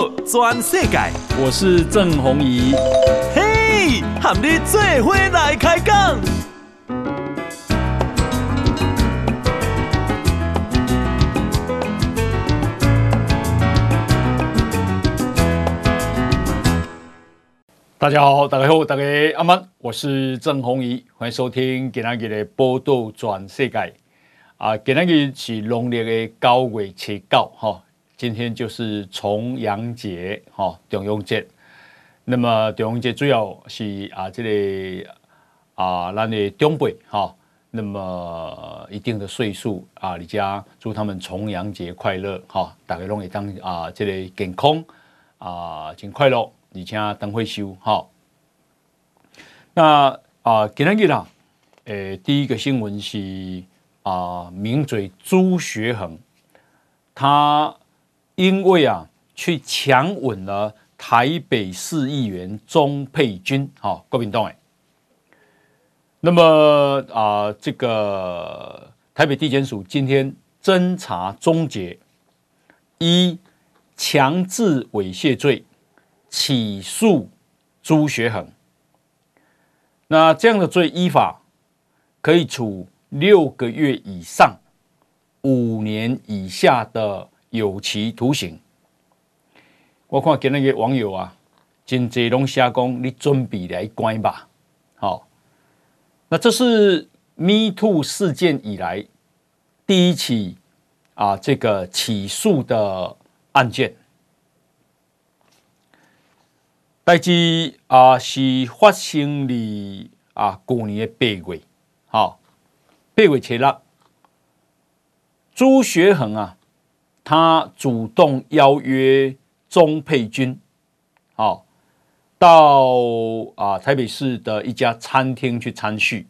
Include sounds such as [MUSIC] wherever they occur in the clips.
道全世界，我是郑弘仪。嘿，和你做伙来开讲。大家好，大家好，大家阿曼，我是郑弘仪，欢迎收听今天的报道全世界。啊，今天是农历的九月七九哈。今天就是重阳节，哈，重阳节。那么重阳节主要是啊，这里、个、啊，咱的长辈哈，那么一定的岁数啊，你家祝他们重阳节快乐，哈，大家拢会当啊，这、个、健康啊，真快乐，而且灯会修，哈。那啊，今天啦，诶，第一个新闻是啊，名嘴朱学恒，他。因为啊，去强吻了台北市议员钟沛君，好，国民党诶。那么啊，这个台北地检署今天侦查终结，一强制猥亵罪起诉朱学恒。那这样的罪依法可以处六个月以上五年以下的。有期徒刑。我看今日个网友啊，真济拢写讲，你准备来关吧。好，那这是 Me Too 事件以来第一起啊，这个起诉的案件。代志啊是发生在啊去年的八月，好，八月七日，朱学恒啊。他主动邀约钟沛君，好，到啊台北市的一家餐厅去餐叙。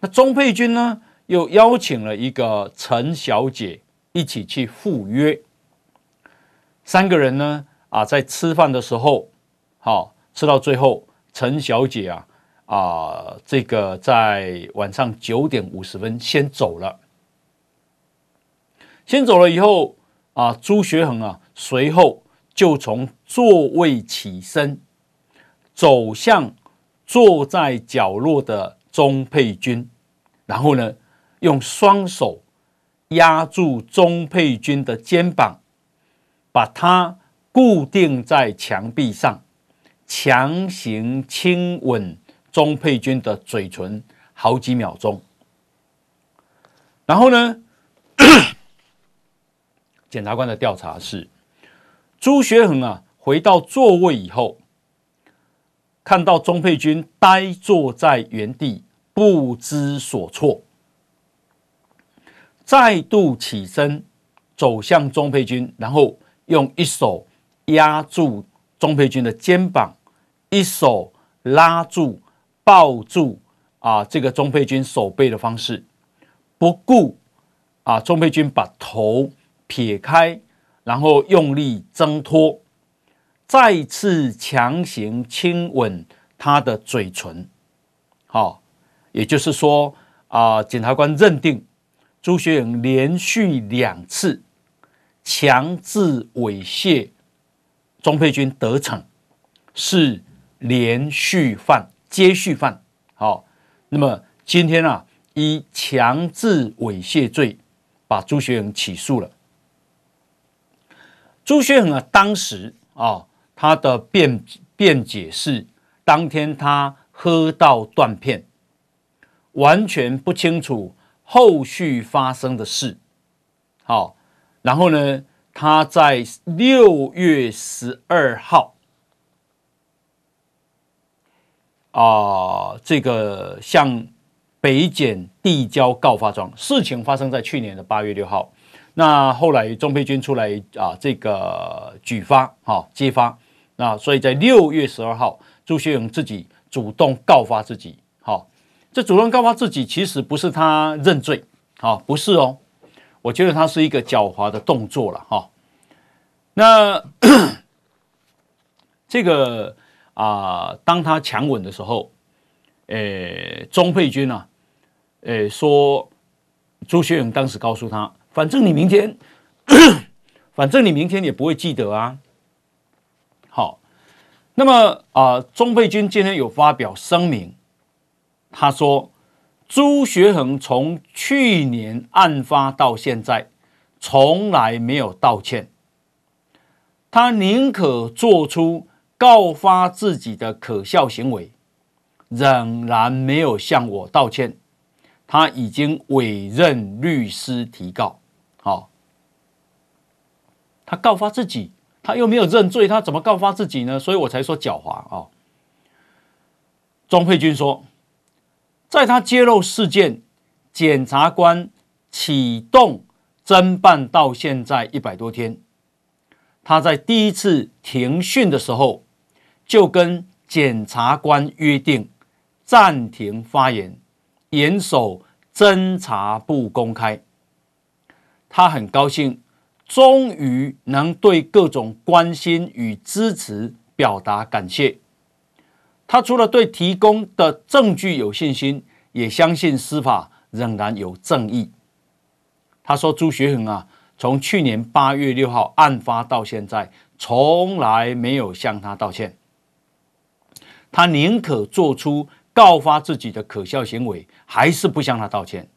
那钟沛君呢，又邀请了一个陈小姐一起去赴约。三个人呢，啊，在吃饭的时候，好，吃到最后，陈小姐啊，啊，这个在晚上九点五十分先走了。先走了以后。啊，朱学恒啊，随后就从座位起身，走向坐在角落的钟佩君，然后呢，用双手压住钟佩君的肩膀，把他固定在墙壁上，强行亲吻钟佩君的嘴唇好几秒钟，然后呢？检察官的调查是，朱学恒啊回到座位以后，看到钟佩君呆坐在原地不知所措，再度起身走向钟佩君，然后用一手压住钟佩君的肩膀，一手拉住抱住啊这个钟佩君手背的方式，不顾啊钟佩君把头。撇开，然后用力挣脱，再次强行亲吻他的嘴唇。好，也就是说啊，检察官认定朱学勇连续两次强制猥亵钟佩君得逞，是连续犯、接续犯。好，那么今天啊，以强制猥亵罪把朱学勇起诉了。朱学恒啊，当时啊，他的辩辩解是，当天他喝到断片，完全不清楚后续发生的事。好，然后呢，他在六月十二号啊，这个向北检递交告发状，事情发生在去年的八月六号。那后来钟佩君出来啊，这个举发哈揭发，那所以在六月十二号，朱学勇自己主动告发自己，好，这主动告发自己其实不是他认罪，好，不是哦，我觉得他是一个狡猾的动作了哈。那 [CLEARS THROAT] 这个啊，当他强吻的时候，诶，钟佩君啊，诶，说朱学勇当时告诉他。反正你明天，[COUGHS] 反正你明天也不会记得啊，好那么啊，钟佩君今天有发表声明，他说朱学恒从去年案发到现在，从来没有道歉，他宁可做出告发自己的可笑行为，仍然没有向我道歉。他已经委任律师提告，好，他告发自己，他又没有认罪，他怎么告发自己呢？所以我才说狡猾啊。钟沛君说，在他揭露事件，检察官启动侦办到现在一百多天，他在第一次庭讯的时候，就跟检察官约定暂停发言。严守侦查不公开，他很高兴，终于能对各种关心与支持表达感谢。他除了对提供的证据有信心，也相信司法仍然有正义。他说：“朱学恒啊，从去年八月六号案发到现在，从来没有向他道歉。他宁可做出。”告发自己的可笑行为，还是不向他道歉。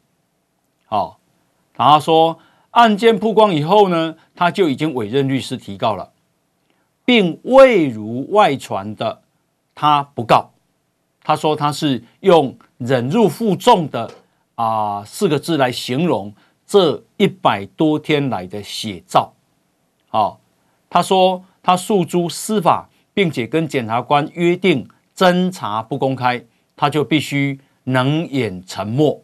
好，然后说案件曝光以后呢，他就已经委任律师提告了，并未如外传的他不告。他说他是用忍辱负重的啊四个字来形容这一百多天来的写照。好，他说他诉诸司法，并且跟检察官约定侦查不公开。他就必须冷眼沉默，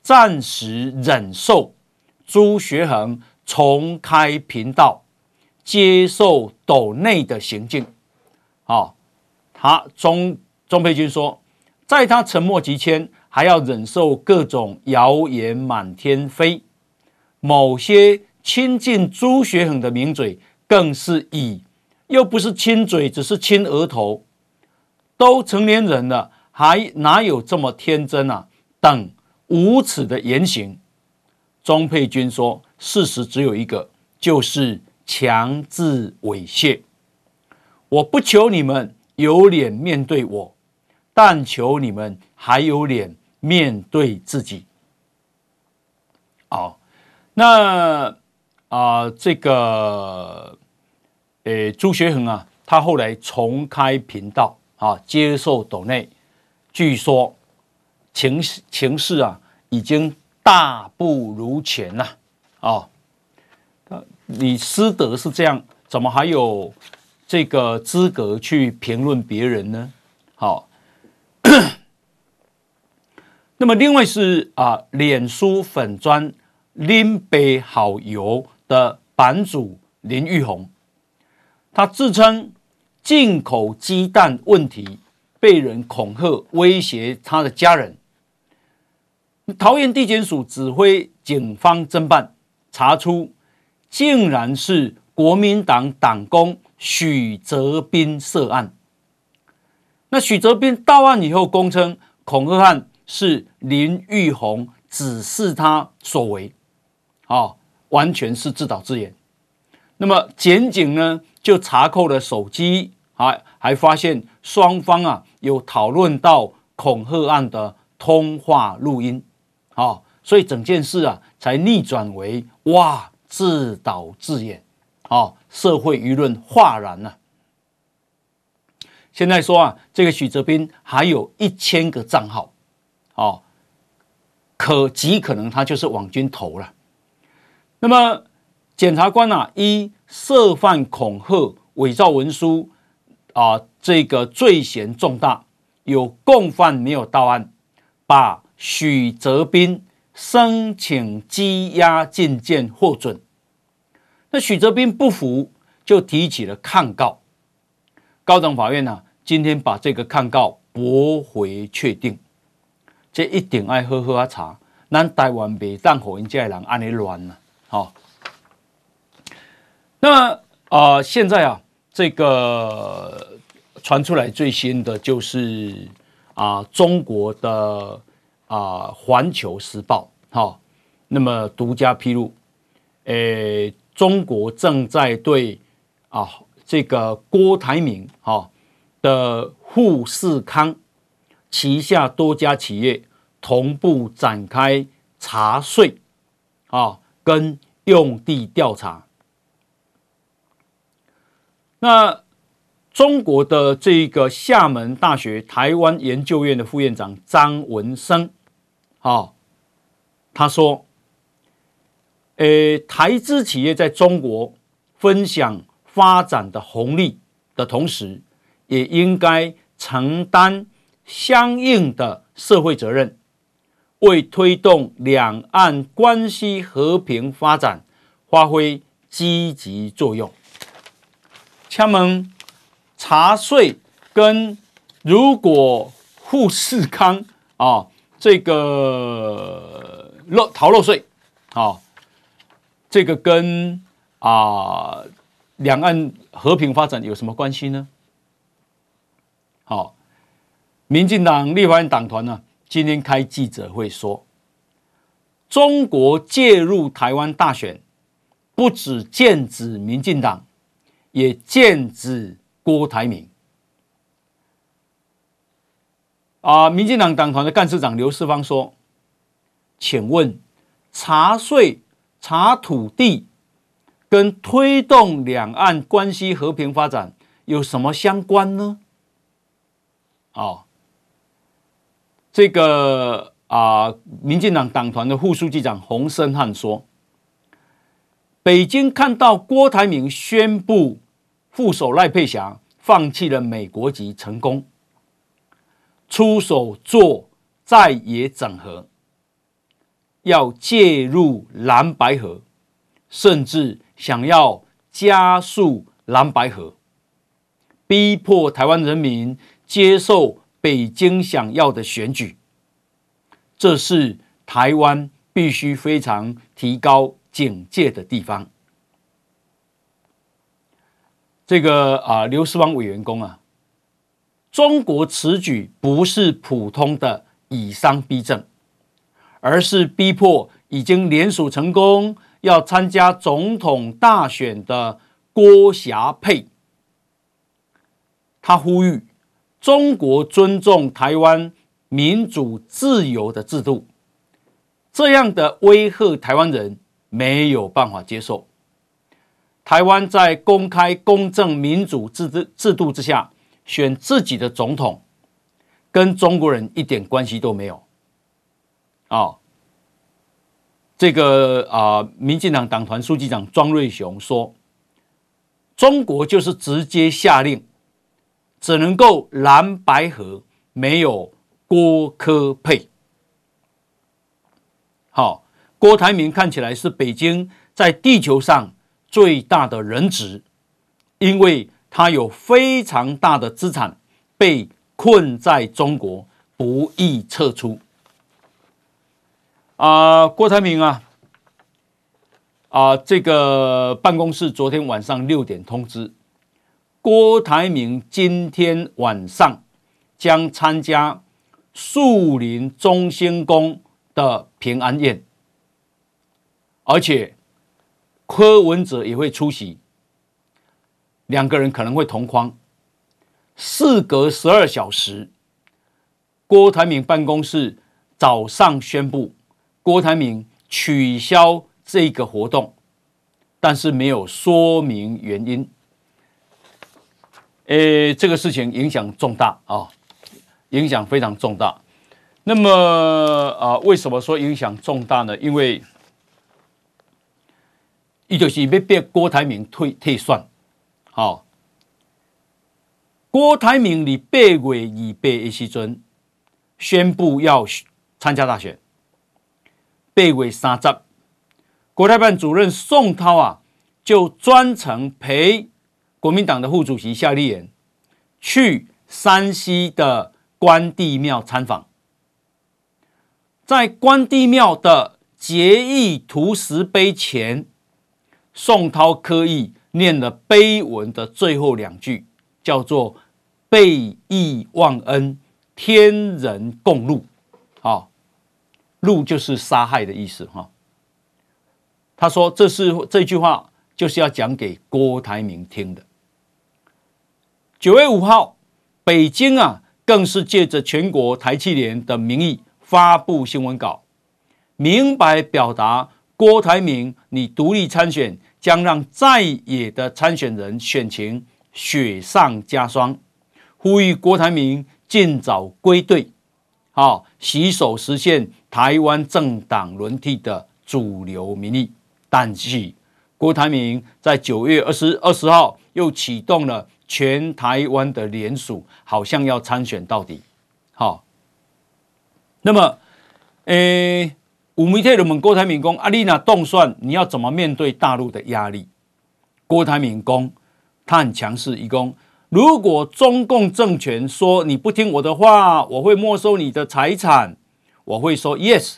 暂时忍受朱学恒重开频道、接受斗内的行径。好，他钟钟佩君说，在他沉默期间，还要忍受各种谣言满天飞，某些亲近朱学恒的名嘴，更是以又不是亲嘴，只是亲额头，都成年人了。还哪有这么天真啊？等无耻的言行，钟沛君说：“事实只有一个，就是强制猥亵。我不求你们有脸面对我，但求你们还有脸面对自己。”好，那啊、这个呃，朱学恒啊，他后来重开频道啊，接受斗内。据说情情势啊，已经大不如前呐啊！你师德是这样，怎么还有这个资格去评论别人呢？好，[COUGHS] 那么另外是啊，脸书粉专林北好友的版主林玉红，他自称进口鸡蛋问题。被人恐吓威胁他的家人，桃园地检署指挥警方侦办，查出竟然是国民党党工许泽斌涉案。那许泽斌到案以后，供称恐吓案是林玉红指示他所为，啊，完全是自导自演。那么检警呢，就查扣了手机。还还发现双方啊有讨论到恐吓案的通话录音，哦，所以整件事啊才逆转为哇自导自演，哦，社会舆论哗然了。现在说啊，这个许哲斌还有一千个账号，哦，可极可能他就是网军头了。那么检察官啊，一涉犯恐吓、伪造文书。啊，这个罪嫌重大，有共犯没有到案，把许泽斌申请羁押禁见获准。那许泽斌不服，就提起了抗告。高等法院呢、啊，今天把这个抗告驳回确定。这一定爱喝喝茶，咱台湾袂当让人家人安尼乱了。好，那啊、呃，现在啊。这个传出来最新的就是啊，中国的啊《环球时报》哈，那么独家披露，诶，中国正在对啊这个郭台铭哈的富士康旗下多家企业同步展开查税啊，跟用地调查。那中国的这个厦门大学台湾研究院的副院长张文生，啊，他说。呃，台资企业在中国分享发展的红利的同时，也应该承担相应的社会责任，为推动两岸关系和平发展发挥积极作用。请问查税跟如果富士康啊，这个漏逃漏税啊？这个跟啊两岸和平发展有什么关系呢？好，民进党立法院党团呢今天开记者会说，中国介入台湾大选，不只剑指民进党，也剑指郭台铭。啊，民进党党团的干事长刘世芳说：“请问查税？”查土地跟推动两岸关系和平发展有什么相关呢？哦，这个啊，民进党党团的副书记长洪森汉说，北京看到郭台铭宣布副手赖佩霞放弃了美国籍成功，出手做在野整合。要介入蓝白河，甚至想要加速蓝白河，逼迫台湾人民接受北京想要的选举，这是台湾必须非常提高警戒的地方。这个啊，刘世芳委员公啊，中国此举不是普通的以商逼政。而是逼迫已经联署成功要参加总统大选的郭霞佩，他呼吁中国尊重台湾民主自由的制度，这样的威吓台湾人没有办法接受。台湾在公开、公正、民主制制制度之下选自己的总统，跟中国人一点关系都没有。啊、哦，这个啊、民进党党团书记长庄瑞雄说，中国就是直接下令，只能够蓝白合，没有郭柯配。好，郭台铭看起来是北京在地球上最大的人质，因为他有非常大的资产被困在中国，不易撤出。啊、郭台铭啊，啊、这个办公室昨天晚上六点通知，郭台铭今天晚上将参加树林中兴宫的平安宴，而且柯文哲也会出席，两个人可能会同框。事隔十二小时，郭台铭办公室早上宣布。郭台铭取消这个活动，但是没有说明原因。诶，这个事情影响重大啊，影响非常重大。那么啊，为什么说影响重大呢？因为一就是要逼郭台铭退退选。好，郭台铭在八月二八的时阵宣布要参加大选。八月三十，国台办主任宋涛啊，就专程陪国民党的副主席夏立言去山西的关帝庙参访。在关帝庙的结义图石碑前，宋涛刻意念了碑文的最后两句，叫做“备义忘恩，天人共戮”。好。戮就是杀害的意思哈。他说：“这是这句话就是要讲给郭台铭听的。”九月五号，北京啊，更是借着全国台气联的名义发布新闻稿，明白表达郭台铭你独立参选将让在野的参选人选情雪上加霜，呼吁郭台铭尽早归队，好洗手实现台湾政党轮替的主流民意。但是郭台铭在九月二十二十号又启动了全台湾的联署，好像要参选到底。好，那么。诶，五媒体人问郭台铭讲：“阿丽娜动算，你要怎么面对大陆的压力？”郭台铭讲：“他很强势，一讲如果中共政权说你不听我的话，我会没收你的财产。我会说：‘Yes,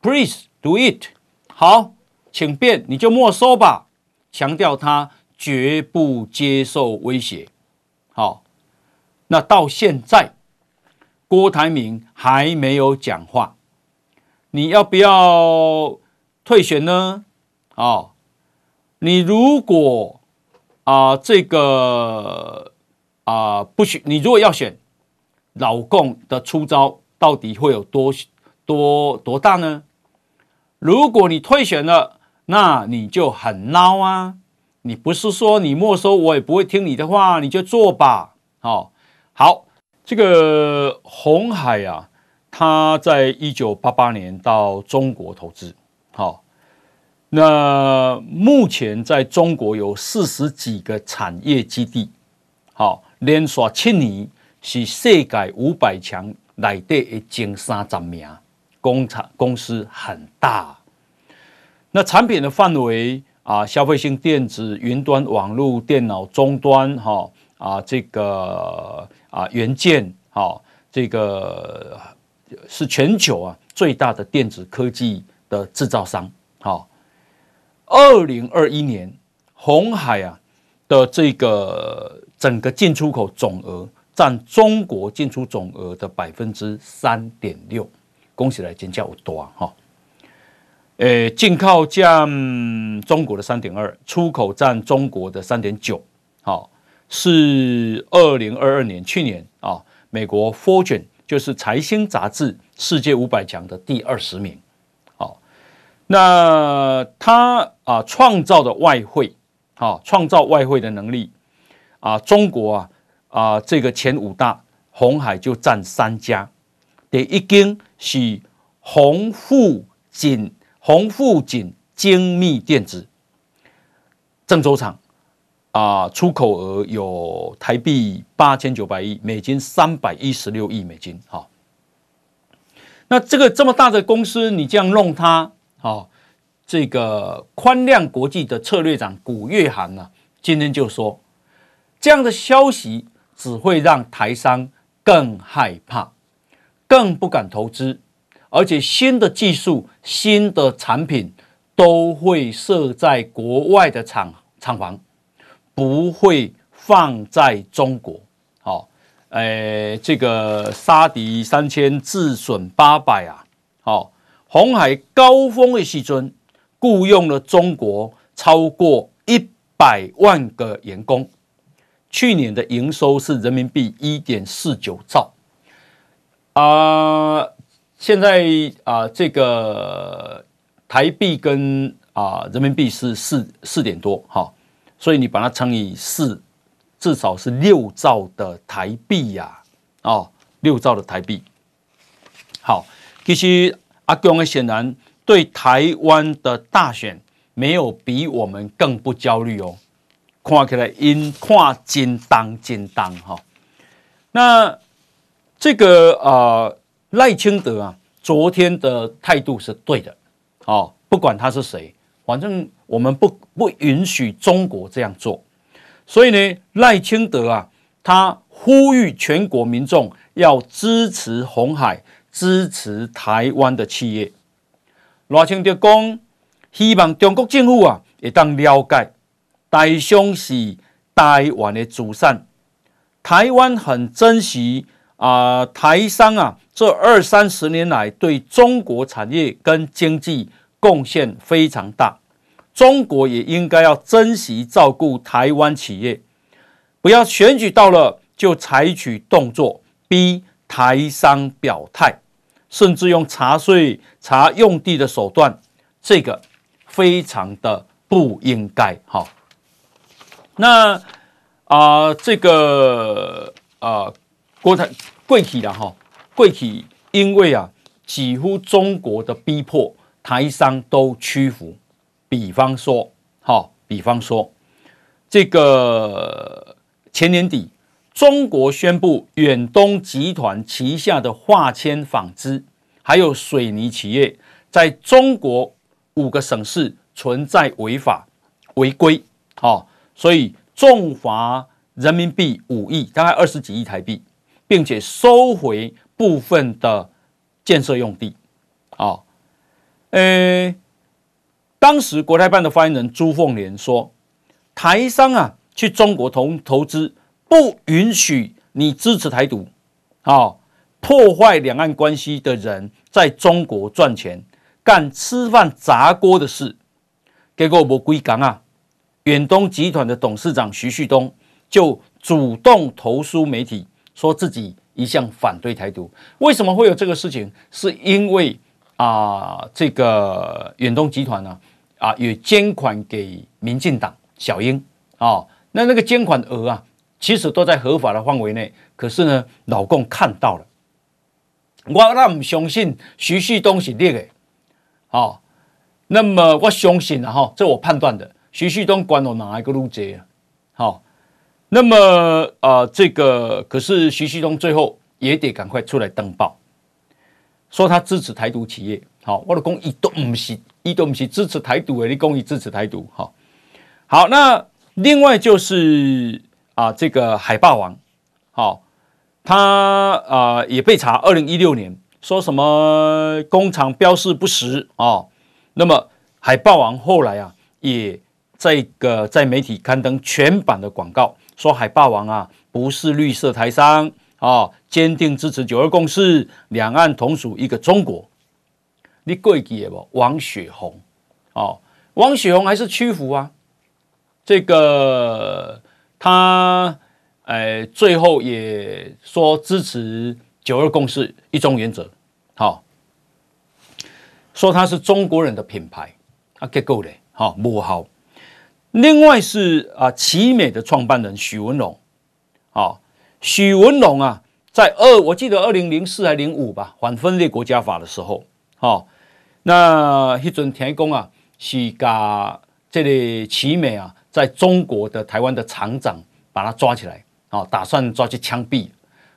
please do it。’好，请便，你就没收吧。强调他绝不接受威胁。好，那到现在，郭台铭还没有讲话。”你要不要退选呢？哦，你如果啊、这个啊、不选，你如果要选，老共的出招到底会有多多多大呢？如果你退选了，那你就很孬啊！你不是说你没收我也不会听你的话，你就做吧。好、哦，好，这个红海啊。他在一九八八年到中国投资，好，那目前在中国有四十几个产业基地，好，连续七年是世界五百强内底的前三十名，工厂公司很大。那产品的范围啊，消费性电子、云端网络、电脑终端，哈啊，这个啊元件，好，这个。是全球啊最大的电子科技的制造商。好，二零二一年红海啊的这个整个进出口总额占中国进出总额的百分之三点六，恭喜来尖叫多啊！哈，呃，进口占中国的三点二，出口占中国的三点九。好，是二零二二年去年啊，美国 Fortune。就是财新杂志世界五百强的第二十名，好，那他啊创造的外汇，好创造外汇的能力啊，中国啊啊这个前五大鸿海就占三家，第一间是红富锦红富锦精密电子郑州厂。啊，出口额有台币八千九百亿，美金三百一十六亿美金。好，那这个这么大的公司，你这样弄它，好，这个宽量国际的策略长古月涵呢，今天就说，这样的消息只会让台商更害怕，更不敢投资，而且新的技术、新的产品都会设在国外的厂厂房。不会放在中国，好，诶，这个杀敌三千，自损八百啊，好，红海高峰的时阵雇佣了中国超过一百万个员工，去年的营收是人民币一点四九兆，啊，现在啊，这个台币跟啊人民币是四四点多，哈。所以你把它乘以四，至少是六兆的台币呀！哦，六兆的台币。好，其实阿公显然对台湾的大选没有比我们更不焦虑哦。看起来因看真当真当哈。那这个呃赖清德啊，昨天的态度是对的哦，不管他是谁。反正我们不不允许中国这样做，所以呢，赖清德啊，他呼吁全国民众要支持红海，支持台湾的企业。赖清德讲，希望中国政府啊，也当了解台商是台湾的祖产，台湾很珍惜啊、台商啊，这二三十年来对中国产业跟经济。贡献非常大，中国也应该要珍惜照顾台湾企业，不要选举到了就采取动作逼台商表态，甚至用查税、查用地的手段，这个非常的不应该。哈，那啊、呃，这个啊、呃，国台贵体了哈，贵体因为啊，几乎中国的逼迫，台商都屈服。比方说，好，比方说，这个前年底，中国宣布远东集团旗下的化纤纺织还有水泥企业，在中国五个省市存在违法违规，好，所以重罚人民币五亿，大概二十几亿台币，并且收回部分的建设用地，啊，呃。当时国台办的发言人朱凤莲说：“台商啊，去中国投投资，不允许你支持台独，啊，破坏两岸关系的人在中国赚钱，干吃饭砸锅的事。结果没几天啊，远东集团的董事长徐旭东就主动投书媒体，说自己一向反对台独。为什么会有这个事情？是因为啊，这个远东集团呢、啊？”啊，有捐款给民进党小英啊、那那个捐款额啊，其实都在合法的范围内。可是呢，老共看到了，我那不相信徐旭东是劣的，哦，那么我相信啊，哈，这我判断的，徐旭东管我哪一个路子啊？好，那么啊、呃，这个可是徐旭东最后也得赶快出来登报，说他支持台独企业。好，我的公益都不是。一都不是支持台独，你公益支持台独，好，好，那另外就是啊，这个海霸王，好，他啊也被查，二零一六年说什么工厂标示不实啊，那么海霸王后来啊也这个在媒体刊登全版的广告，说海霸王啊不是绿色台商啊，坚定支持九二共识，两岸同属一个中国。你贵记的不？王雪红，哦，王雪红还是屈服啊？这个他，呃，最后也说支持九二共识、一中原则，好、哦，说他是中国人的品牌，啊，结构的，好，不好。另外是啊，奇美的创办人许文龙，啊，许文龙啊，在二，我记得二零零四还零五吧，反分裂国家法的时候，好。那一阵听讲啊，是把这里奇美啊，在中国的台湾的厂长把他抓起来，啊，打算抓去枪毙。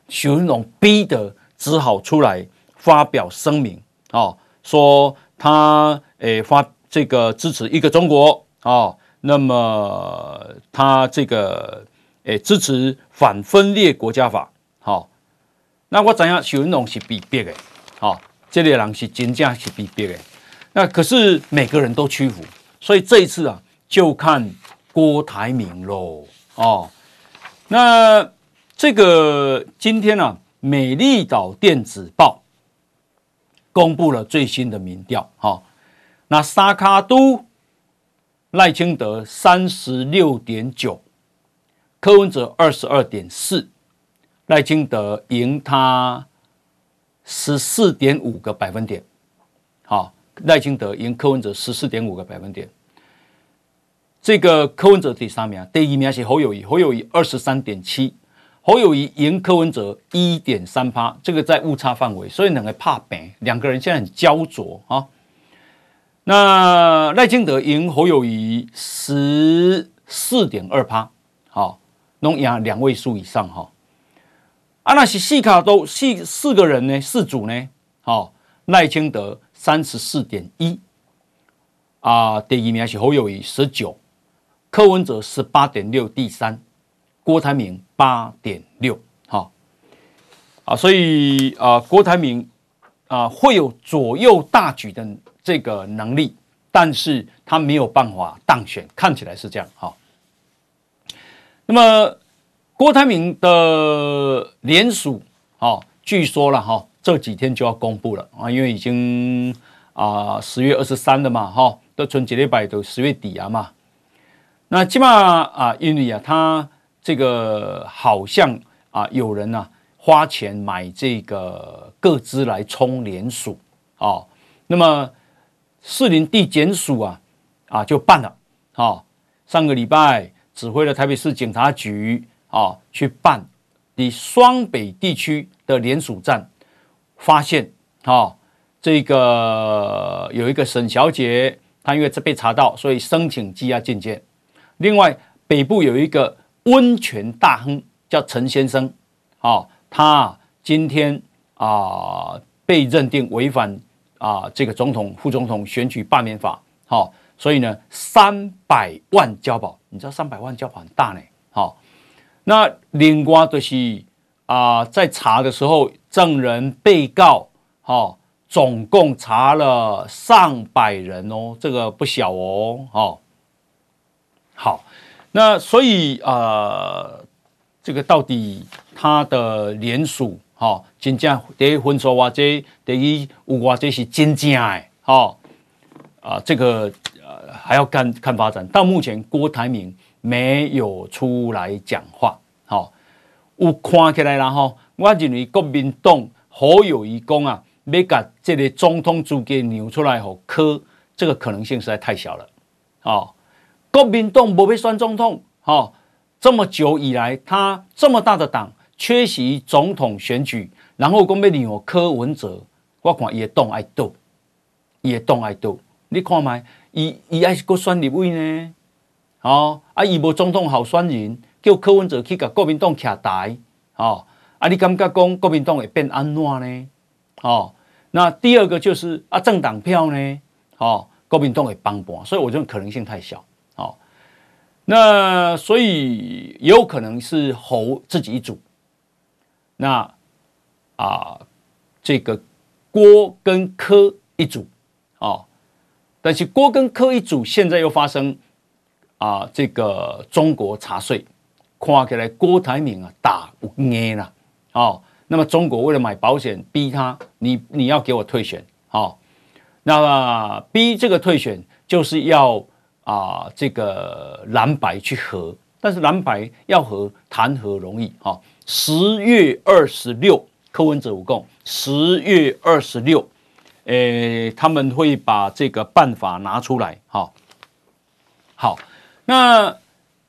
许文龙逼得只好出来发表声明，啊，说他诶发这个支持一个中国，啊，那么他这个诶支持反分裂国家法，好，那我知影许文龙是被逼的，好。这类人是真正是被逼的，那可是每个人都屈服，所以这一次啊，就看郭台铭喽哦。那这个今天呢、啊，美丽岛电子报公布了最新的民调，哈、那三脚督赖清德三十六点九，柯文哲二十二点四，赖清德赢他。十四点五个百分点，好，赖清德赢柯文哲十四点五个百分点。这个柯文哲第三名，第一名是侯友谊，侯友谊二十三点七，侯友谊赢柯文哲一点三趴，这个在误差范围，所以两个怕扁，两个人现在很焦灼啊。那赖清德赢侯友谊十四点二趴，好，能赢两位数以上哈。啊，那是四卡都四四个人呢，四组呢，好、哦，赖清德三十四点一，啊，第一名是侯友谊十九，柯文哲十八点六，第三，郭台铭八点六，好，啊，所以啊，郭台铭啊会有左右大局的这个能力，但是他没有办法当选，看起来是这样，好、哦，那么。郭台铭的联署，哦，据说了哈，这几天就要公布了啊，因为已经啊十月二十三了嘛，哈，都春节礼拜都十月底啊嘛。那起码啊，因为啊，他这个好像啊，有人呢、啊、花钱买这个个资来充联署啊。那么士林地检署啊啊就办了啊，上个礼拜指挥了台北市警察局啊去办你双北地区的联署站，发现啊这个有一个沈小姐，她因为这被查到，所以申请羁押禁见。另外北部有一个温泉大亨叫陈先生，啊，他今天啊被认定违反。啊，这个总统、副总统选举罢免法，好、所以呢，三百万交保，你知道三百万交保很大呢，好、那另外就是啊，在查的时候，证人、被告，好、总共查了上百人哦，这个不小哦，哦，好，那所以啊，这个到底他的联署。好，真正第一分数或者第一有或者是真正的，好啊，这个还要看看发展。到目前，郭台铭没有出来讲话。好，有看起来然后，我认为国民党侯友宜讲啊，要把这个总统资格扭出来后，柯这个可能性实在太小了。好，国民党不会选总统。好，这么久以来，他这么大的党。缺席总统选举，然后讲要让柯文哲，我看伊会动爱斗，伊会动爱斗。你看卖，伊伊还是个选立委呢，哦，啊，伊无总统候选人，叫柯文哲去甲国民党徛台，哦，啊，你感觉讲国民党会变安怎呢？哦，那第二个就是啊，政党票呢，哦，国民党会帮帮，所以我觉得可能性太小，哦，那所以也有可能是侯自己一组。那啊，这个郭跟柯一组哦，但是郭跟柯一组现在又发生啊，这个中国查税，看起来郭台铭啊打有硬了哦。那么中国为了买保险，逼他你你要给我退选哦。那么逼这个退选就是要啊这个蓝白去合，但是蓝白要合谈何容易啊？十月二十六，柯文哲有讲，十月二十六，诶，他们会把这个办法拿出来，好，好，那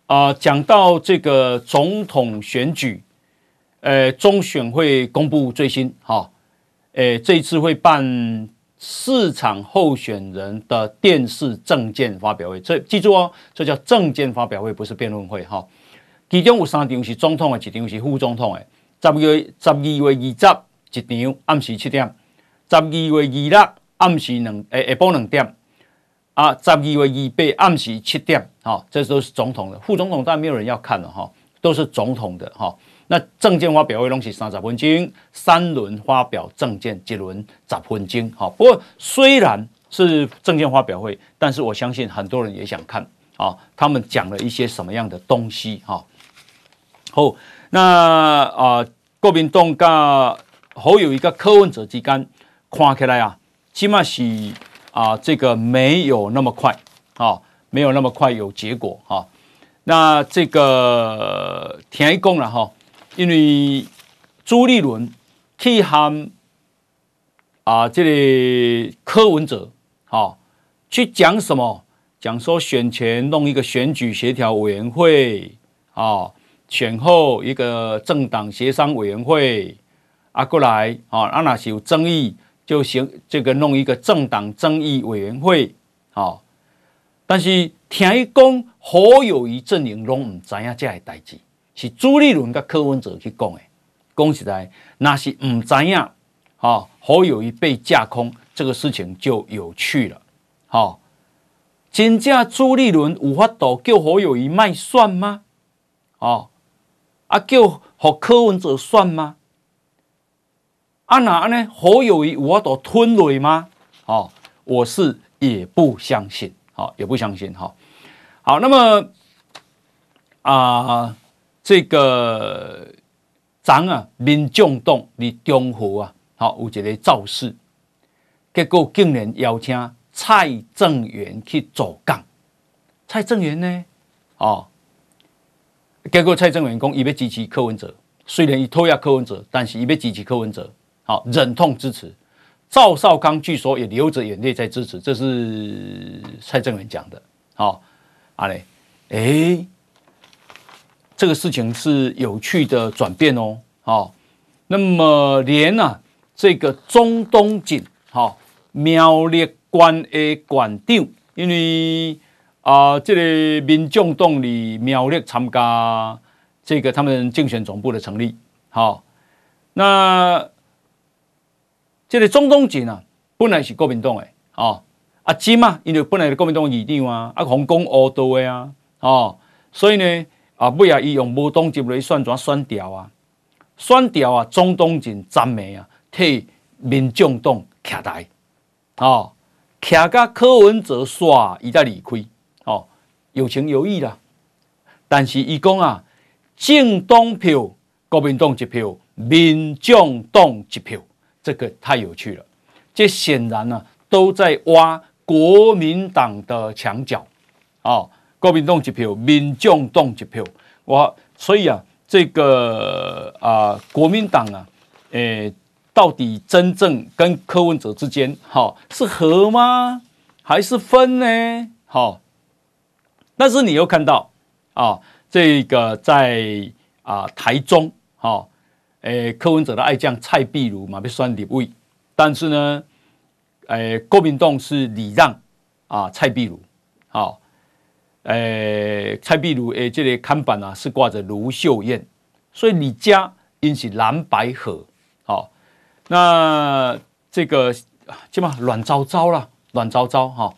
啊、呃，讲到这个总统选举，呃，中选会公布最新，哈，诶，这一次会办四场候选人的电视证件发表会，这记住哦，这叫证件发表会，不是辩论会，哈。其中有三场是总统的，一场是副总统的。十月十二月二十一场暗时七点，十二月二六暗时两诶下晡两点，啊，十二月二八暗时七点，哈，这都是总统的。副总统当然没有人要看了哈，都是总统的哈。那政见发表会拢是三十分钟，三轮发表政见，一轮十分钟，哈。不过虽然是政见发表会，但是我相信很多人也想看啊，他们讲了一些什么样的东西哈。好，那啊、呃，国民党跟侯友宜个柯文哲之间看起来啊，起码是啊，这个没有那么快，啊、没有那么快有结果啊、那这个听讲了哈，因为朱立伦去和啊，这里、个、柯文哲好、哦、去讲什么？讲说选前弄一个选举协调委员会啊。选后一个政党协商委员会啊，过来啊，啊那是有争议就行，这个弄一个政党争议委员会啊。但是听伊讲，侯友谊阵营拢唔知影这个代志，是朱立伦甲柯文哲去讲的。讲起来，那是唔知影啊，侯友谊被架空，这个事情就有趣了。好，真正朱立伦有法度叫侯友谊卖算吗？哦。啊，叫和柯文哲算吗？啊，哪呢？侯友宜我都吞了吗？哦，我是也不相信，好、哦，也不相信，哈、哦。好，那么啊、这个咱啊，民众党的中和啊，好、哦，有一个造势，结果竟然邀请蔡正元去走杠，蔡正元呢，哦。结果蔡正元讲，伊要支持柯文哲，虽然伊讨厌柯文哲，但是伊要支持柯文哲，好忍痛支持。赵少康据说也流着眼泪在支持，这是蔡正元讲的。好，阿雷，哎，这个事情是有趣的转变哦。好，那么连啊这个中东锦，好苗栗关的县长，因为啊这个民众党里苗栗参加这个他们竞选总部的成立，好，那。这个钟东锦啊，本来是国民党的哦，啊金嘛，因为本来是国民党议长啊，啊红光乌道的啊，哦，所以呢，啊尾啊伊用无党籍来选转选调啊，选调啊，钟东锦赞美啊替民众党徛台，哦，徛甲柯文哲煞伊才离开，哦，有情有义啦，但是伊讲啊，政党票国民党一票，民众党一票。这个太有趣了，这显然呢都在挖国民党的墙角，哦，国民党一票，民众党一票，我所以啊，这个啊国民党啊，诶，到底真正跟柯文哲之间，哈、哦，是合吗？还是分呢？好、哦，但是你又看到啊，这个在啊台中，哈、诶，柯文哲的爱将蔡壁如嘛被选立委，但是呢，诶，国民党是礼让啊蔡壁如，好，诶，蔡壁如诶，这个看板啊是挂着卢秀燕，所以李家因是蓝白合，好，那这个起码乱糟糟了，乱糟糟哈，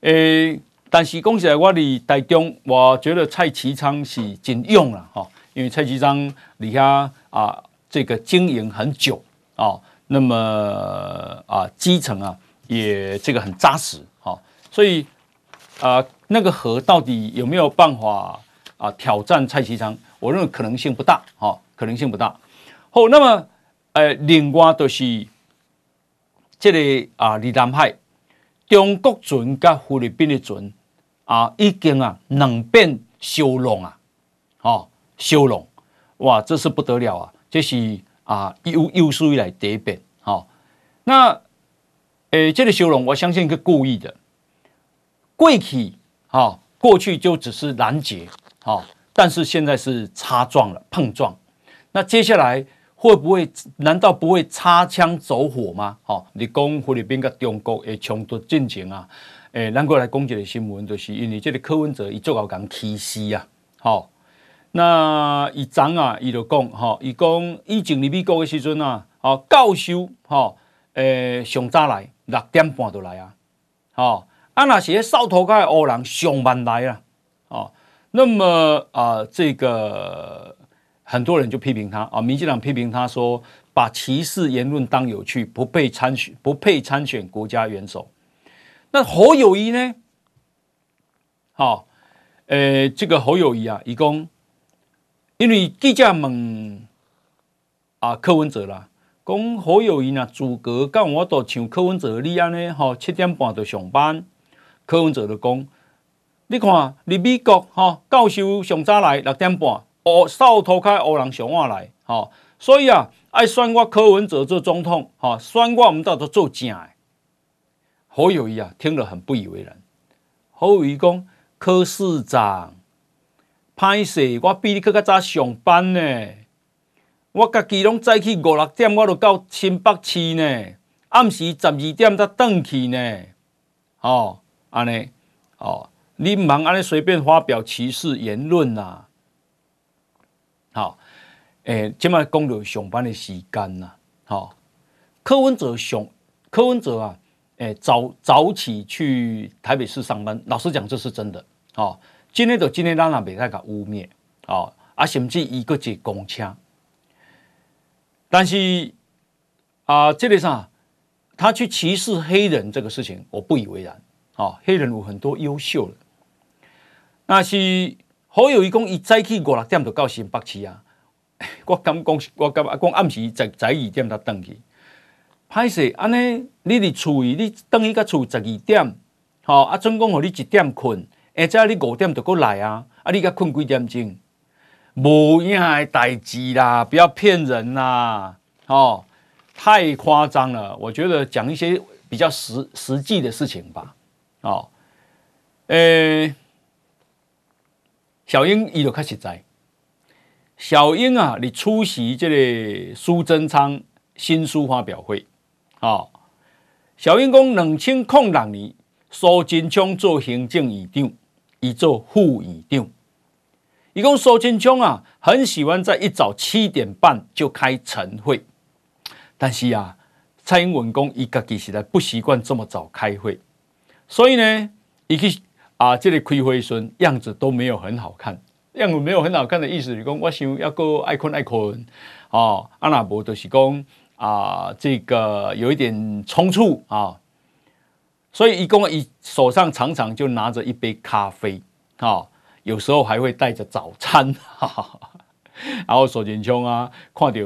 诶，但是讲起来，我伫台中，我觉得蔡其昌是真勇了哈。因为蔡其昌底下啊，这个经营很久啊，那么啊基层啊也这个很扎实啊，所以啊那个和到底有没有办法啊挑战蔡其昌？我认为可能性不大，哈，可能性不大。好，那么呃，另外就是这个啊，离南海中国船跟菲律宾的船啊，已经啊两边修拢啊，哦。修容，哇，这是不得了啊！这是啊，有有史以来第一遍。好，那诶，这个修容，我相信是故意的。过去，哈，过去就只是拦截，好，但是现在是擦撞了，碰撞。那接下来会不会？难道不会擦枪走火吗？好，你讲菲律宾跟中国诶冲突进程啊？诶，咱过来讲一个新闻，就是因为这个柯文哲伊做好讲气势啊，好。那伊昨啊，伊就讲，吼，伊讲以前伫美国的时阵啊，吼，教授，吼，诶，上早来六点半就来啊，吼，啊，那些扫涂骹的黑人上晚来啊，哦，那么啊，这个很多人就批评他啊，民进党批评他说，把歧视言论当有趣，不配参选，不配参选国家元首。那侯友谊呢？好，诶，这个侯友谊啊，伊讲。因为记者问啊柯文哲啦，讲侯友宜啊，资格跟我都像柯文哲你安尼吼，七点半就上班。柯文哲就讲，你看你美国吼，教授上早来六点半，哦，扫涂骹黑人上晚来，吼，所以啊，爱选我柯文哲做总统，吼，选我们到都做正的。侯友宜啊，听了很不以为然。侯友宜讲，柯市长。歹势，我比你更较早上班呢。我家己拢早起五六点，我就到新北市呢。暗时十二点才转去呢。哦，安尼，哦，你唔通安尼随便发表歧视言论呐、啊。好、哦，诶、欸，今麦讲到上班的时间呐。好、哦，柯文哲上，柯文哲啊，诶、早早起去台北市上班。老实讲，这是真的。哦。今天就今天，咱也袂使甲污蔑哦，啊，甚至伊个坐公车，但是啊，这个啥，他去歧视黑人这个事情，我不以为然。哦，黑人有很多优秀的，那是好友一讲，伊早起五六点就到新北市啊。[LAUGHS] 我敢讲，我敢讲暗时十十二点才转去。歹势，安尼你伫厝里，你等于甲厝十二点，好啊，总共互你一点困。下早你五点就过来啊！啊，你甲困几点钟？无影的代志啦，不要骗人呐，哦，太夸张了。我觉得讲一些比较实实际的事情吧，哦，诶、小英伊就较实在。小英啊，你出席这个苏贞昌新书发表会，哦，小英讲两千零六年苏贞昌做行政院长，伊做副院长。伊讲苏贞昌啊，很喜欢在一早七点半就开晨会，但是啊，蔡英文讲伊家己实在不习惯这么早开会，所以呢，伊去啊，这里、个、开会时样子都没有很好看。样子没有很好看的意思，是讲我想要够爱困爱困哦，阿拉伯就是讲啊，这个有一点冲突啊，所以一共一手上常常就拿着一杯咖啡啊，有时候还会带着早餐，哈 [LAUGHS] 哈，然后苏贞昌啊，看到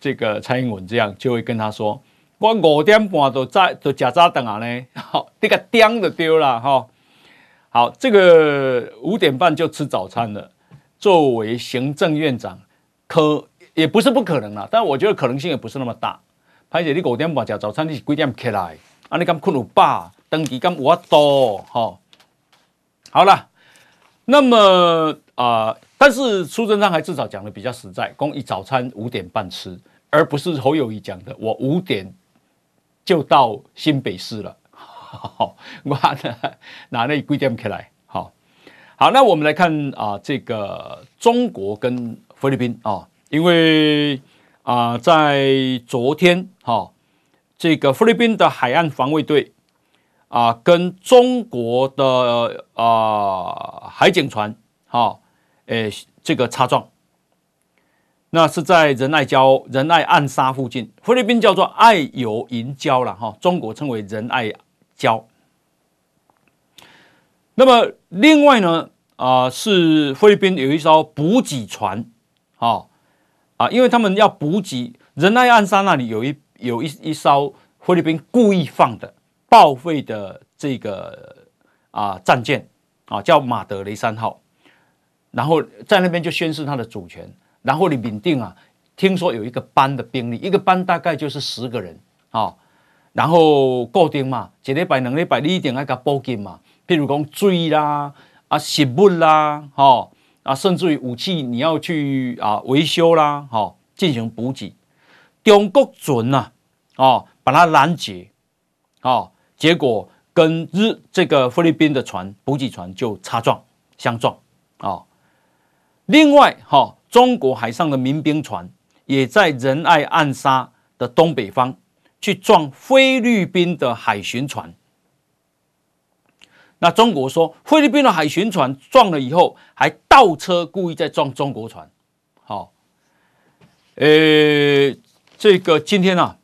这个蔡英文这样，就会跟他说：“我五点半都在都假早等啊呢，好，这个钉就丢了哈。”好，这个五点半就吃早餐了。作为行政院长，可也不是不可能啦，但我觉得可能性也不是那么大。潘姐你五点半吃早餐，你是几点起来？啊，你敢困有饱？登记敢有多？哈，好了，那么啊、呃，但是苏贞昌还至少讲的比较实在，公益早餐五点半吃，而不是侯友谊讲的，我五点就到新北市了。[LAUGHS] 好，我呢拿那几点起来？好，好，那我们来看啊，这个中国跟菲律宾啊，因为啊，在昨天哈，这个菲律宾的海岸防卫队啊，跟中国的啊海警船哈，诶，这个擦撞，那是在仁爱礁、仁爱暗沙附近，菲律宾叫做爱尤银礁了哈，中国称为仁爱。礁。那么另外呢，啊、是菲律宾有一艘补给船，啊、啊，因为他们要补给仁爱暗沙那里有一有一一艘菲律宾故意放的报废的这个啊战舰啊，叫马德雷三号，然后在那边就宣示他的主权，然后你缅定啊，听说有一个班的兵力，一个班大概就是十个人啊。然后固定嘛，一礼拜两礼拜你一定要给补给嘛。譬如讲水啦、啊食物啦，吼啊，甚至于武器你要去啊维修啦，吼进行补给。中国船呐，哦，把它拦截，哦，结果跟日这个菲律宾的船补给船就擦撞相撞，哦。另外，哈，中国海上的民兵船也在仁爱暗沙的东北方。去撞菲律宾的海巡船，那中国说菲律宾的海巡船撞了以后，还倒车故意在撞中国船。好，呃，这个今天啊，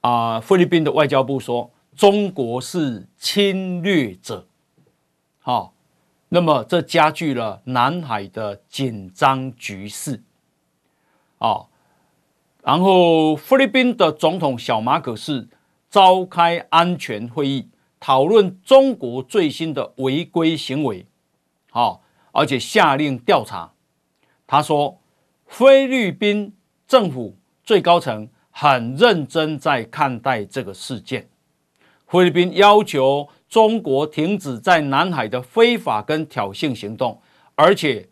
啊，菲律宾的外交部说中国是侵略者。好，那么这加剧了南海的紧张局势。好。然后，菲律宾的总统小马可仕召开安全会议，讨论中国最新的违规行为，好，而且下令调查。他说，菲律宾政府最高层很认真在看待这个事件。菲律宾要求中国停止在南海的非法跟挑衅行动，而且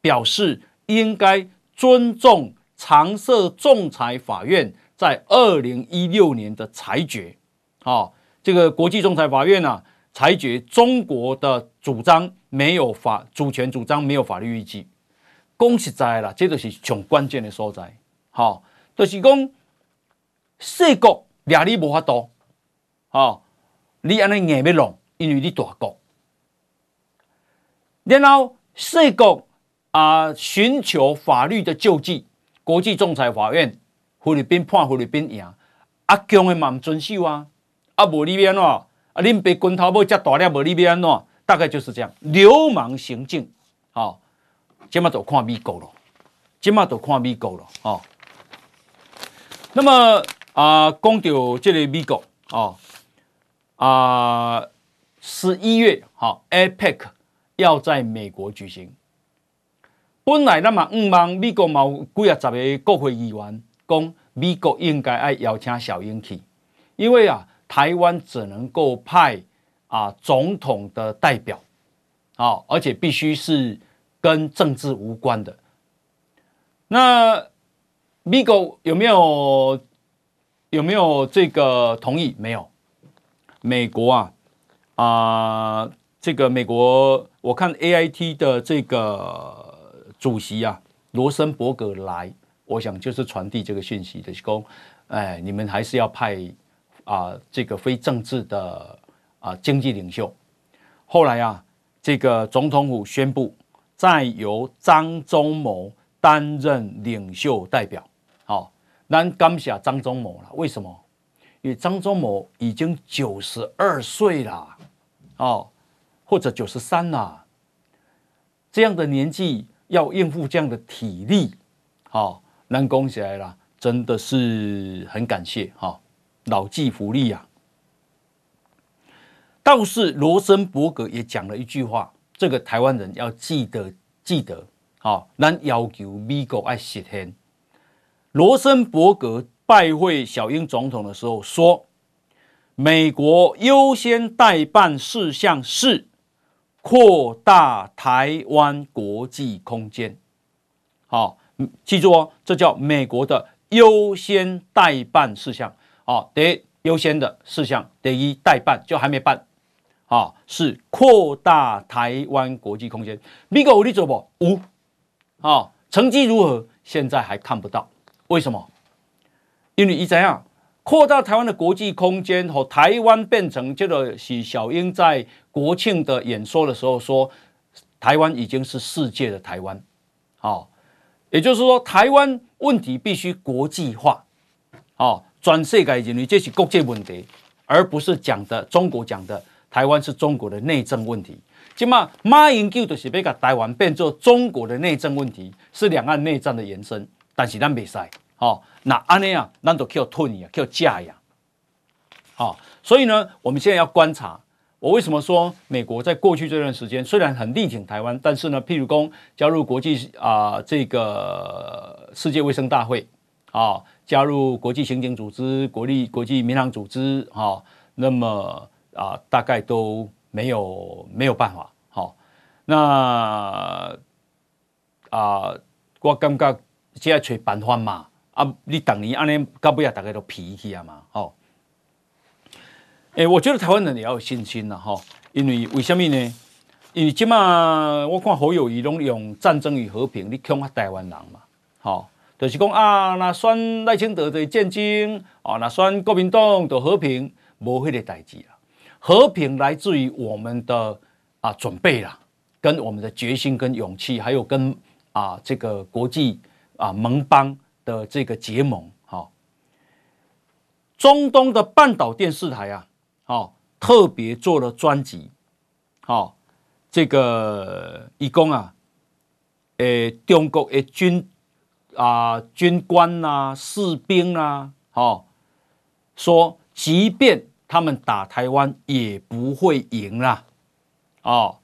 表示应该尊重。常设仲裁法院在二零一六年的裁决，啊，这个国际仲裁法院呢，裁决中国的主张没有法主权主张没有法律依据。讲实在啦，这就是最关键的所在。好，就是讲，细国俩你无法度，好，你安尼硬要弄，因为你大国，然后细国啊，寻求法律的救济。国际仲裁法院，菲律宾判菲律宾赢，阿强的嘛唔遵守啊，啊无你要安怎，啊恁爸拳头要遮大粒，无你要安怎，大概就是这样，流氓行径，好，今嘛都看美国了，今嘛都看美国了，哦。那么啊，讲到这个美国，哦，啊，十一月好，APEC 要在美国举行。本来那么五万美国有几啊十个国会议员讲，美国应该爱邀请小英去，因为啊，台湾只能够派啊总统的代表，啊，而且必须是跟政治无关的。那美国有没有有没有这个同意？没有。美国啊啊、这个美国，我看 AIT 的这个主席啊，罗森伯格来，我想就是传递这个讯息的，说，哎，你们还是要派啊、这个非政治的啊、经济领袖。后来啊，这个总统府宣布，再由张忠谋担任领袖代表。咱，感谢张忠谋了，为什么？因为张忠谋已经九十二岁了，哦，或者九十三了，这样的年纪要应付这样的体力，好，难攻起来了，真的是很感谢哈，老骥伏枥呀。倒是罗森伯格也讲了一句话，这个台湾人要记得记得，好，咱要求美国爱实现。罗森伯格。拜会小英总统的时候说，美国优先待办事项是扩大台湾国际空间。好，记住哦，这叫美国的优先待办事项。好，第一优先的事项，得一待办就还没办。好，是扩大台湾国际空间。美国有你做不？无。好，成绩如何？现在还看不到。为什么？因为一怎样扩大台湾的国际空间，和台湾变成这个是小英在国庆的演说的时候说，台湾已经是世界的台湾，好，也就是说台湾问题必须国际化，哦，转世界认为这是国际问题，而不是讲的中国讲的台湾是中国的内政问题。今嘛马英九就是要把台湾变做中国的内政问题，是两岸内战的延伸，但是咱没使。好，那安尼啊，那都叫吞呀，叫架呀。好，所以呢，我们现在要观察。我为什么说美国在过去这段时间虽然很力挺台湾，但是呢，譬如说加入国际啊、呃，这个世界卫生大会啊，加入国际刑警组织、国立国际民航组织啊，那么啊、呃，大概都没有没有办法。好，那啊、呃，我感觉现在找办法嘛。啊！你当年安尼到尾啊，大家都脾气啊嘛，吼！诶，我觉得台湾人也要有信心呐，吼！因为为什么呢？因为即马我看侯友谊拢用战争与和平，你恐吓台湾人嘛，吼！就是讲啊，那选赖清德的战争，哦，那选国民党的和平，无迄个代志啊。和平来自于我们的啊准备啦，跟我们的决心跟勇气，还有跟啊这个国际啊盟邦。的这个结盟，好，中东的半岛电视台啊，好，特别做了专辑，好，这个一共啊，诶，中国的军啊军官呐、士兵啊，好，说即便他们打台湾也不会赢啦，哦，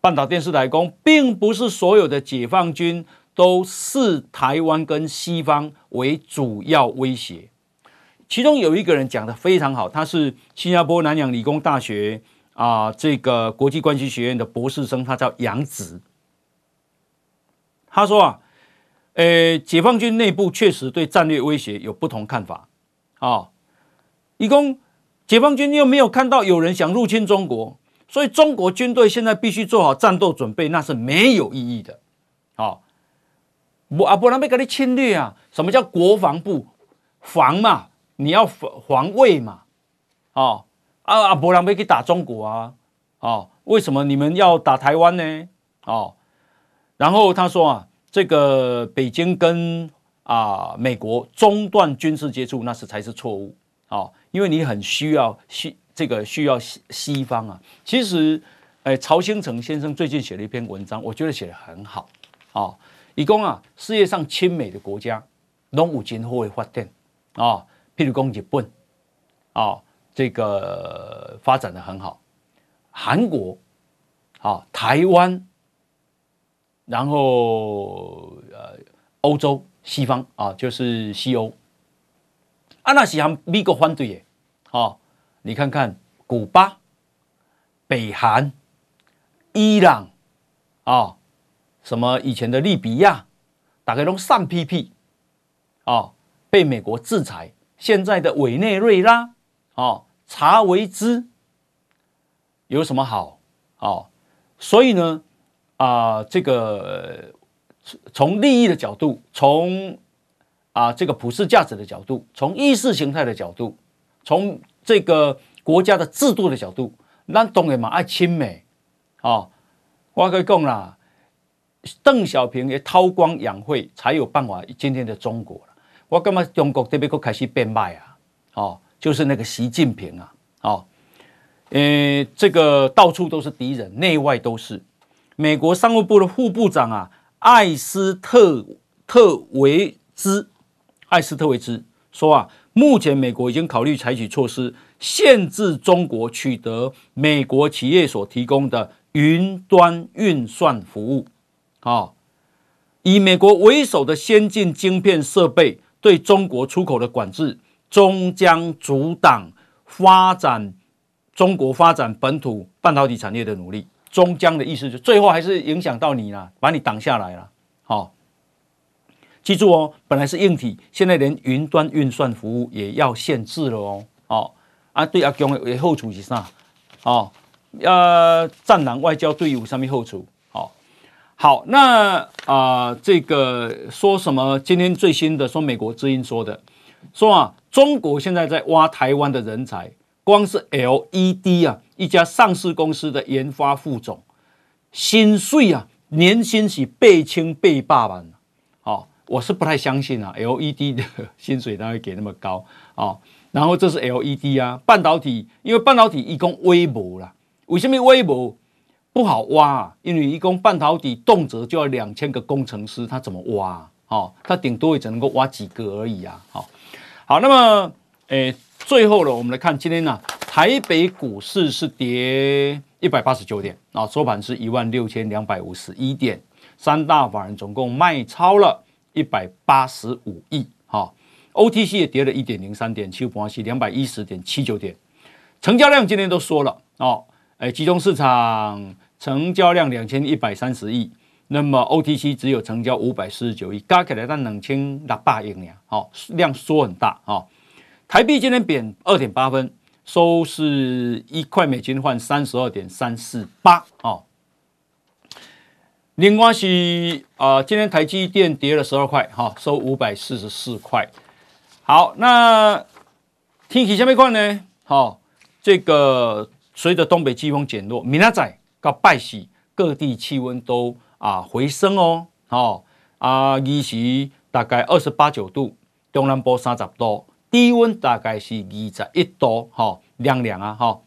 半岛电视台讲，并不是所有的解放军。都视台湾跟西方为主要威胁，其中有一个人讲的非常好，他是新加坡南洋理工大学啊这个国际关系学院的博士生，他叫杨子。他说啊，呃，解放军内部确实对战略威胁有不同看法啊。一共解放军又没有看到有人想入侵中国，所以中国军队现在必须做好战斗准备，那是没有意义的。好。不啊，不然被给你侵略啊！什么叫国防部防嘛？你要防防卫嘛？哦啊啊！不然被去打中国啊？哦，为什么你们要打台湾呢？哦，然后他说啊，这个北京跟啊美国中断军事接触，那是才是错误。哦，因为你很需要西这个需要西西方啊。其实，哎，曹兴诚先生最近写了一篇文章，我觉得写得很好。哦。以讲啊，世界上亲美的国家，拢有今后的发展啊。譬如讲日本啊，这个发展得很好。韩国啊，台湾然后呃，欧洲西方啊，就是西欧，啊，那是和美国反对的，哦，你看看古巴、北韩、伊朗啊，什么以前的利比亚，大概都上屁屁，啊，被美国制裁。现在的委内瑞拉，哦，查韦兹，有什么好？哦，所以呢？啊、呃，这个从利益的角度，从啊、呃、这个普世价值的角度，从意识形态的角度，从这个国家的制度的角度，那当然嘛爱亲美啊！我可以讲啦，邓小平也韬光养晦，才有办法今天的中国。我干嘛中国这边开始变卖啊？哦，就是那个习近平啊！哦，呃，这个到处都是敌人，内外都是。美国商务部的副部长啊，艾斯特特维兹，艾斯特维兹说啊，目前美国已经考虑采取措施，限制中国取得美国企业所提供的云端运算服务。啊，以美国为首的先进晶片设备对中国出口的管制，终将阻挡发展中国发展本土半导体产业的努力。终将的意思，就最后还是影响到你了，把你挡下来了。好，记住哦，本来是硬体，现在连云端运算服务也要限制了哦。好啊，对阿强的后处是啥？哦，呃，战狼外交对有什么后处？好，那啊、呃，这个说什么？今天最新的说，美国之音说的，说啊，中国现在在挖台湾的人才。光是 LED 啊，一家上市公司的研发副总，薪水啊，年薪是倍清倍霸万。哦，我是不太相信啊，LED 的薪水它会给那么高哦。然后这是 LED 啊，半导体，因为半导体一共微薄啦，为什么微薄不好挖啊？因为一共半导体动辄就要两千个工程师，他怎么挖啊？哦，他顶多也只能够挖几个而已啊。好，好，那么诶。最后呢，我们来看今天呢、台北股市是跌一百八十九点啊，收盘是一万六千两百五十一点，三大法人总共卖超了一百八十五亿，哈，OTC 也跌了一点零三点，七五八七两百一十点七九点，成交量今天都说了哦，哎，集中市场成交量两千一百三十亿，那么 OTC 只有成交五百四十九亿，加起来但两千六百亿呢，好，量缩很大啊。台币今天贬二点八分，收是一块美金换三十二点三四八哦。另外是啊，今天台积电跌了十二块哈，收五百四十四块。好，那天气下面看呢？好，这个随着东北季风减弱，明仔载到拜四，各地气温都啊回升哦。好啊，二十大概二十八九度，中南部三十度。低温大概是二十一度，哈，凉凉啊，哈。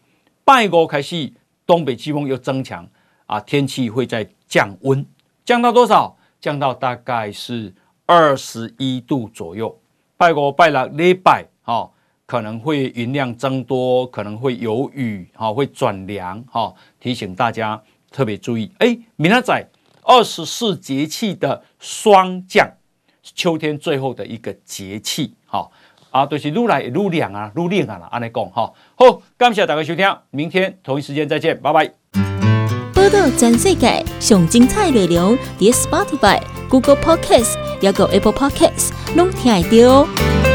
拜五开始，东北季风又增强啊，天气会再降温，降到多少？降到大概是二十一度左右。拜五、拜六礼拜，哈，可能会云量增多，可能会有雨，哈，会转凉，哈。提醒大家特别注意。哎，明仔二十四节气的霜降，秋天最后的一个节气，哈。啊，就是愈来愈凉啊，愈冷啊啦，安尼讲哈。好，感谢大家收听，明天同一时间再见，拜拜。报道全世界上精彩内容，伫 Spotify、Google Podcasts，还有 Apple Podcasts，拢听得到。